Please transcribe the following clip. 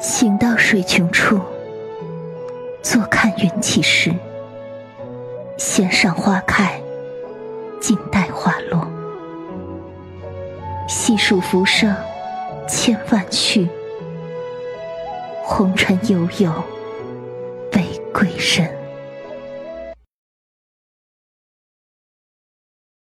行到水穷处，坐看云起时。仙上花开，静待花落。细数浮生，千万绪。红尘悠悠，悲归人。